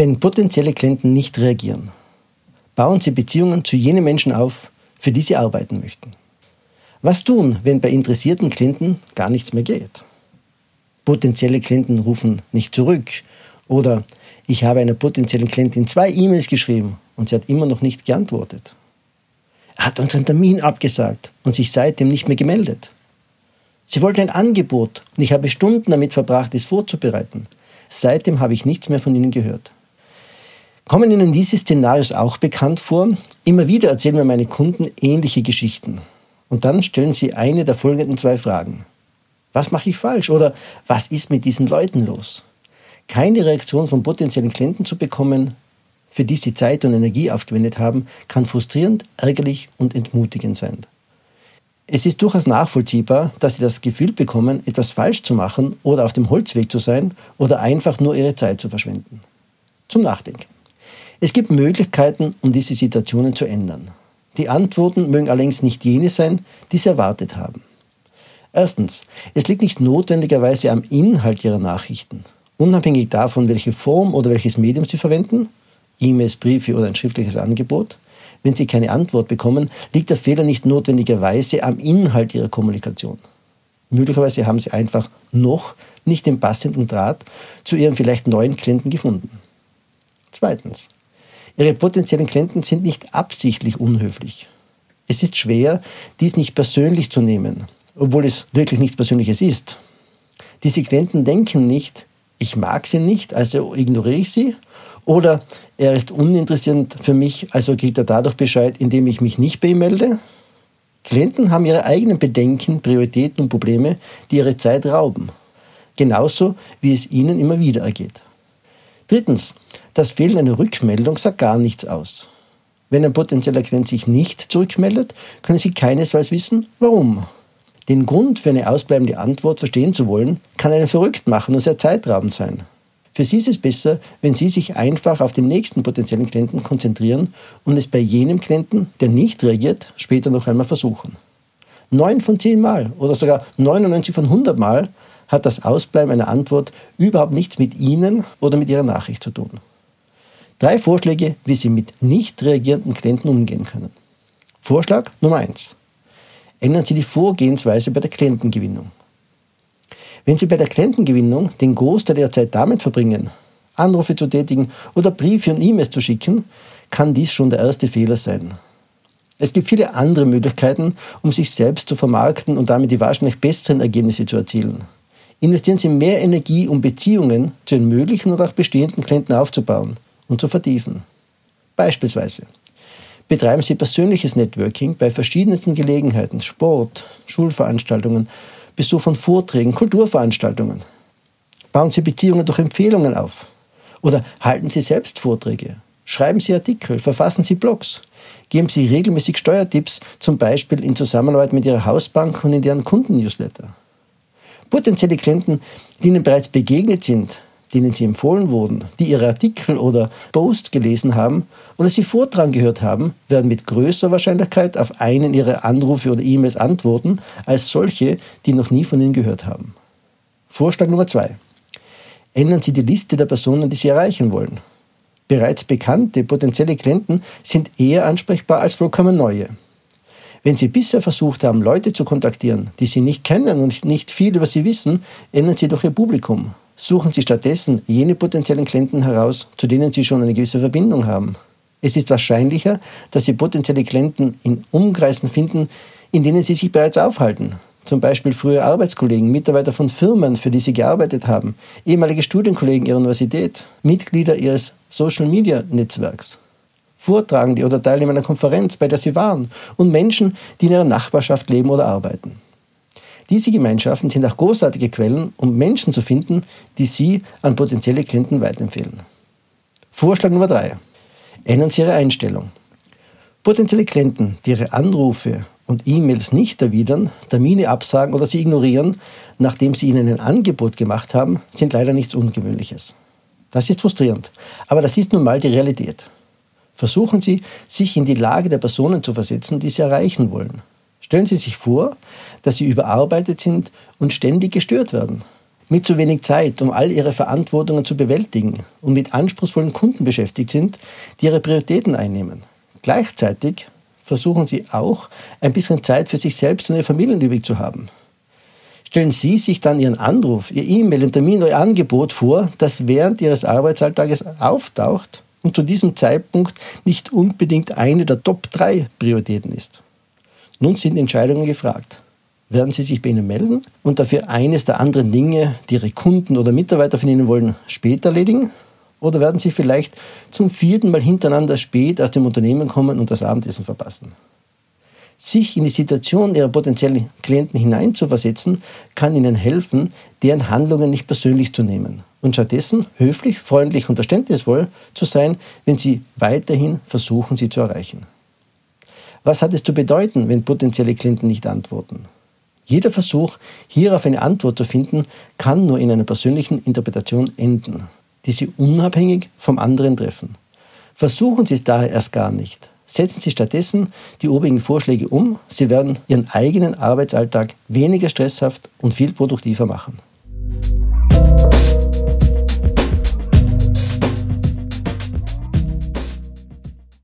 Wenn potenzielle Klienten nicht reagieren, bauen sie Beziehungen zu jenen Menschen auf, für die sie arbeiten möchten. Was tun, wenn bei interessierten Klienten gar nichts mehr geht? Potenzielle Klienten rufen nicht zurück oder ich habe einer potenziellen Klientin zwei E-Mails geschrieben und sie hat immer noch nicht geantwortet. Er hat unseren Termin abgesagt und sich seitdem nicht mehr gemeldet. Sie wollte ein Angebot und ich habe Stunden damit verbracht, es vorzubereiten. Seitdem habe ich nichts mehr von ihnen gehört. Kommen Ihnen diese Szenarios auch bekannt vor? Immer wieder erzählen mir meine Kunden ähnliche Geschichten. Und dann stellen sie eine der folgenden zwei Fragen. Was mache ich falsch? Oder was ist mit diesen Leuten los? Keine Reaktion von potenziellen Klienten zu bekommen, für die sie Zeit und Energie aufgewendet haben, kann frustrierend, ärgerlich und entmutigend sein. Es ist durchaus nachvollziehbar, dass Sie das Gefühl bekommen, etwas falsch zu machen oder auf dem Holzweg zu sein oder einfach nur Ihre Zeit zu verschwenden. Zum Nachdenken. Es gibt Möglichkeiten, um diese Situationen zu ändern. Die Antworten mögen allerdings nicht jene sein, die Sie erwartet haben. Erstens, es liegt nicht notwendigerweise am Inhalt Ihrer Nachrichten. Unabhängig davon, welche Form oder welches Medium Sie verwenden, E-Mails, Briefe oder ein schriftliches Angebot, wenn Sie keine Antwort bekommen, liegt der Fehler nicht notwendigerweise am Inhalt Ihrer Kommunikation. Möglicherweise haben Sie einfach noch nicht den passenden Draht zu Ihrem vielleicht neuen Klienten gefunden. Zweitens. Ihre potenziellen Klienten sind nicht absichtlich unhöflich. Es ist schwer, dies nicht persönlich zu nehmen, obwohl es wirklich nichts Persönliches ist. Diese Klienten denken nicht, ich mag sie nicht, also ignoriere ich sie, oder er ist uninteressant für mich, also kriegt er dadurch Bescheid, indem ich mich nicht bei ihm melde. Klienten haben ihre eigenen Bedenken, Prioritäten und Probleme, die ihre Zeit rauben. Genauso wie es ihnen immer wieder ergeht. Drittens, das Fehlen einer Rückmeldung sagt gar nichts aus. Wenn ein potenzieller Klient sich nicht zurückmeldet, können Sie keinesfalls wissen, warum. Den Grund für eine ausbleibende Antwort verstehen zu wollen, kann einen verrückt machen und sehr zeitraubend sein. Für Sie ist es besser, wenn Sie sich einfach auf den nächsten potenziellen Klienten konzentrieren und es bei jenem Klienten, der nicht reagiert, später noch einmal versuchen. Neun von zehn Mal oder sogar 99 von 100 Mal hat das Ausbleiben einer Antwort überhaupt nichts mit Ihnen oder mit Ihrer Nachricht zu tun. Drei Vorschläge, wie Sie mit nicht reagierenden Klienten umgehen können. Vorschlag Nummer eins: Ändern Sie die Vorgehensweise bei der Klientengewinnung. Wenn Sie bei der Klientengewinnung den Großteil Ihrer Zeit damit verbringen, Anrufe zu tätigen oder Briefe und E-Mails zu schicken, kann dies schon der erste Fehler sein. Es gibt viele andere Möglichkeiten, um sich selbst zu vermarkten und damit die wahrscheinlich besseren Ergebnisse zu erzielen. Investieren Sie mehr Energie, um Beziehungen zu den möglichen oder auch bestehenden Klienten aufzubauen und zu vertiefen. Beispielsweise betreiben Sie persönliches Networking bei verschiedensten Gelegenheiten, Sport, Schulveranstaltungen, Besuch von Vorträgen, Kulturveranstaltungen. Bauen Sie Beziehungen durch Empfehlungen auf. Oder halten Sie selbst Vorträge. Schreiben Sie Artikel, verfassen Sie Blogs. Geben Sie regelmäßig Steuertipps, zum Beispiel in Zusammenarbeit mit Ihrer Hausbank und in deren Kundennewsletter. Potenzielle Klienten, die Ihnen bereits begegnet sind, denen Sie empfohlen wurden, die Ihre Artikel oder Posts gelesen haben oder Sie Vortrag gehört haben, werden mit größerer Wahrscheinlichkeit auf einen Ihrer Anrufe oder E-Mails antworten, als solche, die noch nie von Ihnen gehört haben. Vorschlag Nummer zwei. Ändern Sie die Liste der Personen, die Sie erreichen wollen. Bereits bekannte potenzielle Klienten sind eher ansprechbar als vollkommen neue. Wenn Sie bisher versucht haben, Leute zu kontaktieren, die Sie nicht kennen und nicht viel über Sie wissen, ändern Sie doch Ihr Publikum Suchen Sie stattdessen jene potenziellen Klienten heraus, zu denen Sie schon eine gewisse Verbindung haben. Es ist wahrscheinlicher, dass Sie potenzielle Klienten in Umkreisen finden, in denen Sie sich bereits aufhalten. Zum Beispiel frühe Arbeitskollegen, Mitarbeiter von Firmen, für die Sie gearbeitet haben, ehemalige Studienkollegen Ihrer Universität, Mitglieder Ihres Social-Media-Netzwerks, Vortragende oder Teilnehmer einer Konferenz, bei der Sie waren und Menschen, die in Ihrer Nachbarschaft leben oder arbeiten. Diese Gemeinschaften sind auch großartige Quellen, um Menschen zu finden, die Sie an potenzielle Klienten weiterempfehlen. Vorschlag Nummer drei: Ändern Sie Ihre Einstellung. Potenzielle Klienten, die Ihre Anrufe und E-Mails nicht erwidern, Termine absagen oder sie ignorieren, nachdem Sie ihnen ein Angebot gemacht haben, sind leider nichts Ungewöhnliches. Das ist frustrierend, aber das ist nun mal die Realität. Versuchen Sie, sich in die Lage der Personen zu versetzen, die Sie erreichen wollen. Stellen Sie sich vor, dass Sie überarbeitet sind und ständig gestört werden. mit zu wenig Zeit, um all ihre Verantwortungen zu bewältigen und mit anspruchsvollen Kunden beschäftigt sind, die ihre Prioritäten einnehmen. Gleichzeitig versuchen Sie auch, ein bisschen Zeit für sich selbst und Ihre Familien übrig zu haben. Stellen Sie sich dann Ihren Anruf, Ihr E-Mail, Ihren Termin, Ihr Angebot vor, das während Ihres Arbeitsalltages auftaucht und zu diesem Zeitpunkt nicht unbedingt eine der Top 3 Prioritäten ist. Nun sind Entscheidungen gefragt. Werden Sie sich bei Ihnen melden und dafür eines der anderen Dinge, die Ihre Kunden oder Mitarbeiter von Ihnen wollen, später erledigen? Oder werden Sie vielleicht zum vierten Mal hintereinander spät aus dem Unternehmen kommen und das Abendessen verpassen? Sich in die Situation Ihrer potenziellen Klienten hineinzuversetzen, kann Ihnen helfen, deren Handlungen nicht persönlich zu nehmen und stattdessen höflich, freundlich und verständnisvoll zu sein, wenn Sie weiterhin versuchen, sie zu erreichen. Was hat es zu bedeuten, wenn potenzielle Klienten nicht antworten? Jeder Versuch, hierauf eine Antwort zu finden, kann nur in einer persönlichen Interpretation enden die Sie unabhängig vom anderen treffen. Versuchen Sie es daher erst gar nicht. Setzen Sie stattdessen die obigen Vorschläge um. Sie werden Ihren eigenen Arbeitsalltag weniger stresshaft und viel produktiver machen.